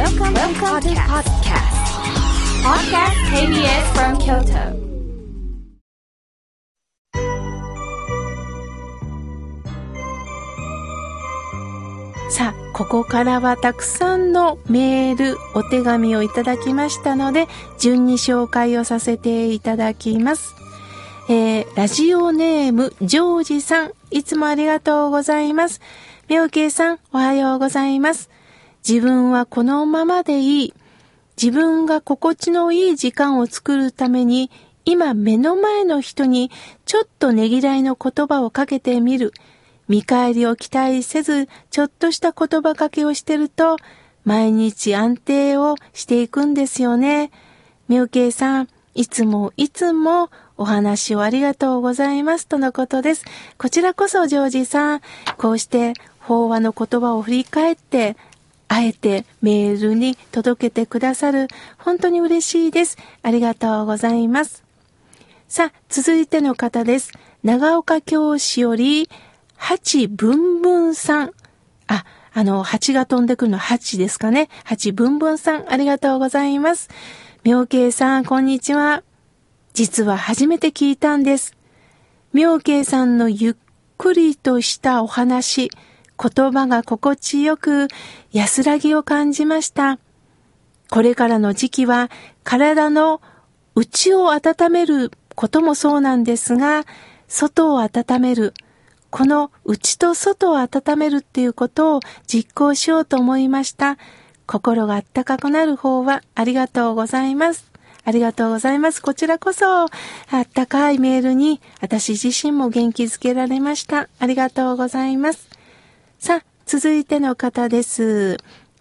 Welcome, Welcome to podcast. Podcast KBS from Kyoto. さあ、ここからはたくさんのメール、お手紙をいただきましたので、順に紹介をさせていただきます。えー、ラジオネーム、ジョージさん、いつもありがとうございます。妙慶さん、おはようございます。自分はこのままでいい。自分が心地のいい時間を作るために、今目の前の人にちょっとねぎらいの言葉をかけてみる。見返りを期待せず、ちょっとした言葉かけをしてると、毎日安定をしていくんですよね。みおけいさん、いつもいつもお話をありがとうございますとのことです。こちらこそジョージさん、こうして法話の言葉を振り返って、あえてメールに届けてくださる、本当に嬉しいです。ありがとうございます。さあ、続いての方です。長岡教師より、八ぶんぶんさん。あ、あの、蜂が飛んでくるの八ですかね。八ぶんぶんさん、ありがとうございます。妙慶さん、こんにちは。実は初めて聞いたんです。妙慶さんのゆっくりとしたお話、言葉が心地よく安らぎを感じました。これからの時期は体の内を温めることもそうなんですが、外を温める、この内と外を温めるっていうことを実行しようと思いました。心があったかくなる方はありがとうございます。ありがとうございます。こちらこそ、あったかいメールに私自身も元気づけられました。ありがとうございます。さあ、続いての方です。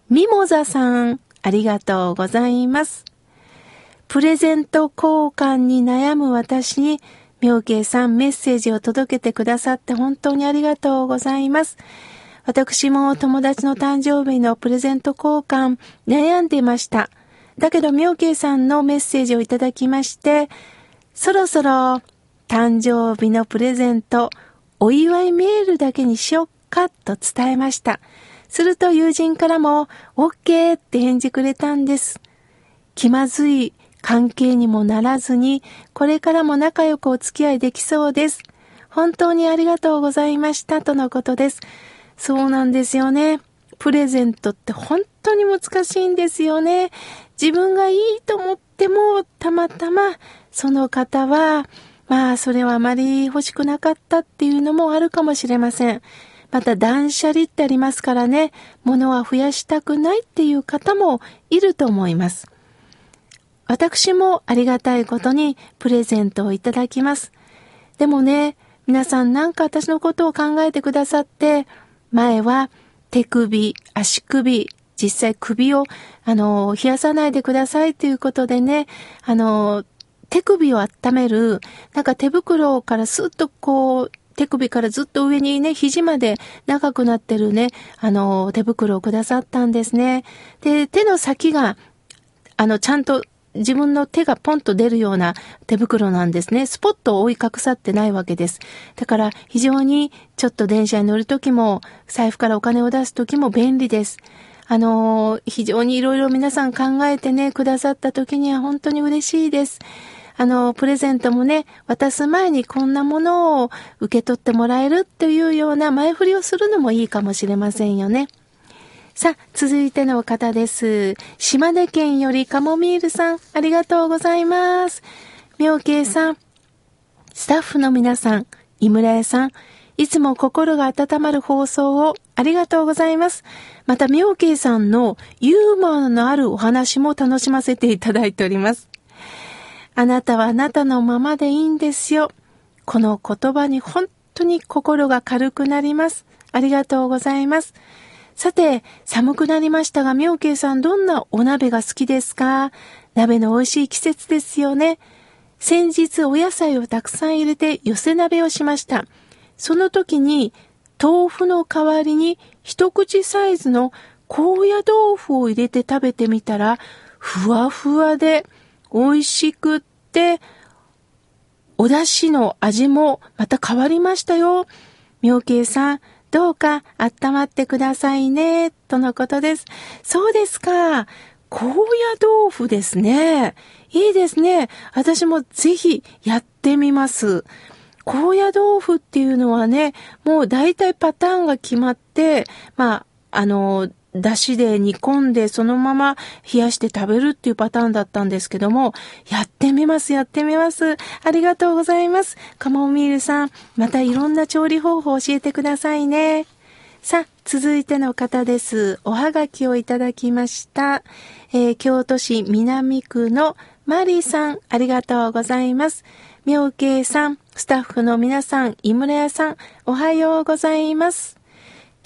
ミモザさん、ありがとうございます。プレゼント交換に悩む私に妙慶さんメッセージを届けてくださって本当にありがとうございます。私も友達の誕生日のプレゼント交換悩んでました。だけど妙慶さんのメッセージをいただきまして、そろそろ誕生日のプレゼントお祝いメールだけにしよっかと伝えました。すると友人からも OK って返事くれたんです。気まずい関係にもならずに、これからも仲良くお付き合いできそうです。本当にありがとうございましたとのことです。そうなんですよね。プレゼントって本当に難しいんですよね。自分がいいと思っても、たまたまその方は、まあそれはあまり欲しくなかったっていうのもあるかもしれません。また断捨離ってありますからね、物は増やしたくないっていう方もいると思います。私もありがたいことにプレゼントをいただきます。でもね、皆さんなんか私のことを考えてくださって、前は手首、足首、実際首を、あの、冷やさないでくださいということでね、あの、手首を温める、なんか手袋からスッとこう、手首からずっと上にね、肘まで長くなってるね、あの、手袋をくださったんですね。で、手の先が、あの、ちゃんと自分の手がポンと出るような手袋なんですね。スポットを覆い隠さってないわけです。だから非常にちょっと電車に乗るときも、財布からお金を出すときも便利です。あの非常にいろいろ皆さん考えてね、くださったときには本当に嬉しいです。あの、プレゼントもね、渡す前にこんなものを受け取ってもらえるというような前振りをするのもいいかもしれませんよね。さあ、続いての方です。島根県よりカモミールさん、ありがとうございます。妙慶さん、スタッフの皆さん、井村屋さん、いつも心が温まる放送をありがとうございます。また、妙慶さんのユーモアのあるお話も楽しませていただいております。あなたはあなたのままでいいんですよ。この言葉に本当に心が軽くなります。ありがとうございます。さて、寒くなりましたが、妙慶さんどんなお鍋が好きですか？鍋の美味しい季節ですよね。先日お野菜をたくさん入れて寄せ鍋をしました。その時に豆腐の代わりに一口サイズの高野豆腐を入れて食べてみたら、ふわふわで美味しくって、お出汁の味もまた変わりましたよ。妙慶さん、どうか温まってくださいね、とのことです。そうですか。高野豆腐ですね。いいですね。私もぜひやってみます。高野豆腐っていうのはね、もう大体パターンが決まって、まあ、あの、だしで煮込んでそのまま冷やして食べるっていうパターンだったんですけども、やってみます、やってみます。ありがとうございます。カモミールさん、またいろんな調理方法教えてくださいね。さあ、続いての方です。おはがきをいただきました。えー、京都市南区のマリーさん、ありがとうございます。妙慶さん、スタッフの皆さん、井村屋さん、おはようございます。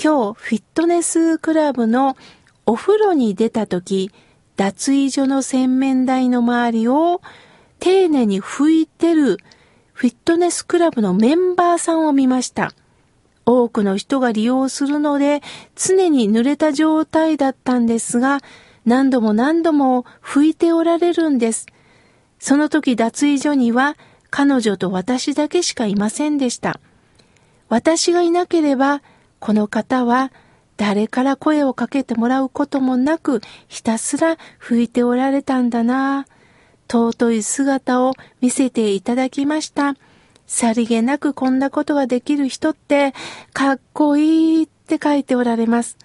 今日、フィットネスクラブのお風呂に出た時、脱衣所の洗面台の周りを丁寧に拭いてるフィットネスクラブのメンバーさんを見ました。多くの人が利用するので常に濡れた状態だったんですが、何度も何度も拭いておられるんです。その時脱衣所には彼女と私だけしかいませんでした。私がいなければこの方は誰から声をかけてもらうこともなくひたすら吹いておられたんだな尊い姿を見せていただきました。さりげなくこんなことができる人ってかっこいいって書いておられます。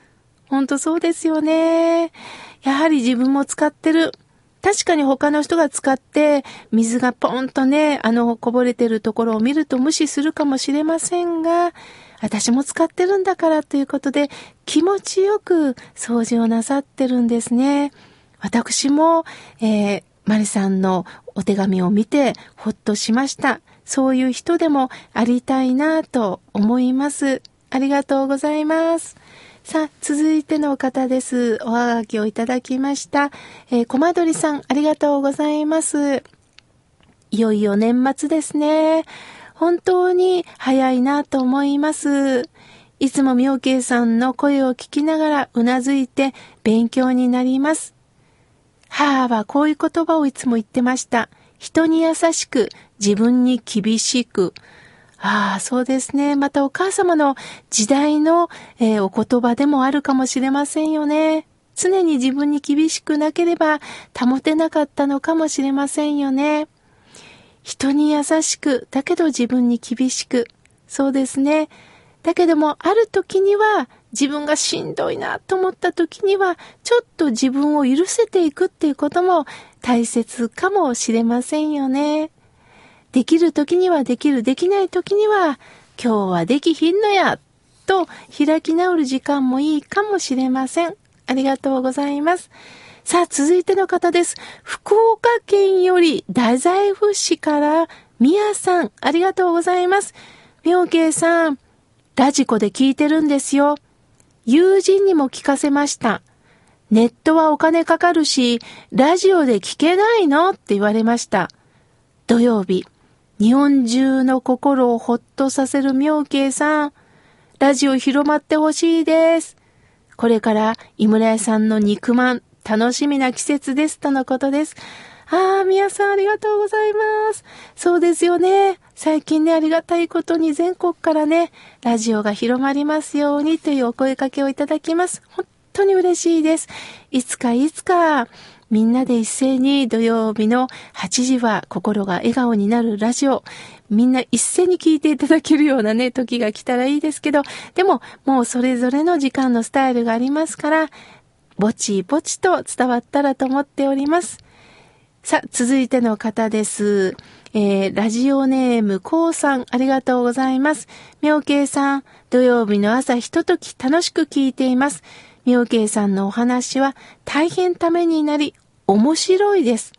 ほんとそうですよね。やはり自分も使ってる。確かに他の人が使って水がポンとね、あのこぼれてるところを見ると無視するかもしれませんが、私も使ってるんだからということで気持ちよく掃除をなさってるんですね。私も、えー、マリさんのお手紙を見てほっとしました。そういう人でもありたいなと思います。ありがとうございます。さあ、続いての方です。おはがきをいただきました。えー、コマドリさん、ありがとうございます。いよいよ年末ですね。本当に早いなと思います。いつも妙慶さんの声を聞きながらうなずいて勉強になります。母はこういう言葉をいつも言ってました。人に優しく、自分に厳しく。ああ、そうですね。またお母様の時代の、えー、お言葉でもあるかもしれませんよね。常に自分に厳しくなければ保てなかったのかもしれませんよね。人に優しく、だけど自分に厳しく。そうですね。だけども、ある時には、自分がしんどいなと思った時には、ちょっと自分を許せていくっていうことも大切かもしれませんよね。できる時にはできる、できない時には、今日はできひんのや、と開き直る時間もいいかもしれません。ありがとうございます。さあ、続いての方です。福岡県より太宰府市から宮さん、ありがとうございます。妙慶さん、ラジコで聞いてるんですよ。友人にも聞かせました。ネットはお金かかるし、ラジオで聞けないの？って言われました。土曜日、日本中の心をほっとさせる妙慶さん、ラジオ広まってほしいです。これから井村屋さんの肉まん、楽しみな季節ですとのことです。ああ、皆さんありがとうございます。そうですよね。最近ね、ありがたいことに全国からね、ラジオが広まりますようにというお声かけをいただきます。本当に嬉しいです。いつかいつか、みんなで一斉に土曜日の8時は心が笑顔になるラジオ。みんな一斉に聞いていただけるようなね、時が来たらいいですけど、でももうそれぞれの時間のスタイルがありますから、ぼちぼちと伝わったらと思っております。さあ、続いての方です。えー、ラジオネーム、こうさん、ありがとうございます。妙慶さん、土曜日の朝ひととき楽しく聞いています。妙慶さんのお話は大変ためになり、面白いです。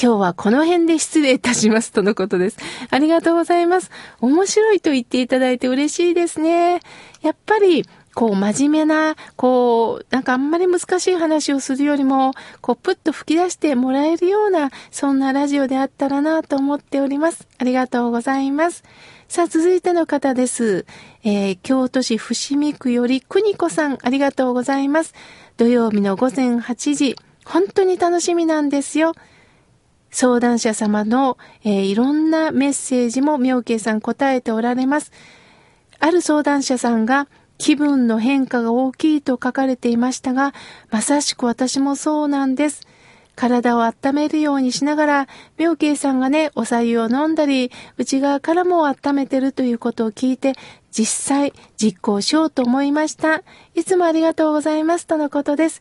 今日はこの辺で失礼いたしますとのことです。ありがとうございます。面白いと言っていただいて嬉しいですね。やっぱりこう、真面目な、こう、なんかあんまり難しい話をするよりも、こう、プッと吹き出してもらえるような、そんなラジオであったらなと思っております。ありがとうございます。さあ、続いての方です。えー、京都市伏見区より邦子さん、ありがとうございます。土曜日の午前8時、本当に楽しみなんですよ。相談者様の、えー、いろんなメッセージも妙慶さん答えておられます。ある相談者さんが気分の変化が大きいと書かれていましたが、まさしく私もそうなんです。体を温めるようにしながら、妙慶さんがね、お茶湯を飲んだり、内側からも温めてるということを聞いて、実際実行しようと思いました。いつもありがとうございますとのことです。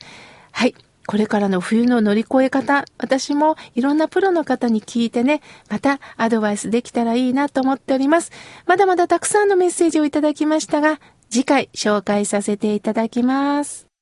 はい。これからの冬の乗り越え方、私もいろんなプロの方に聞いてね、またアドバイスできたらいいなと思っております。まだまだたくさんのメッセージをいただきましたが、次回紹介させていただきます。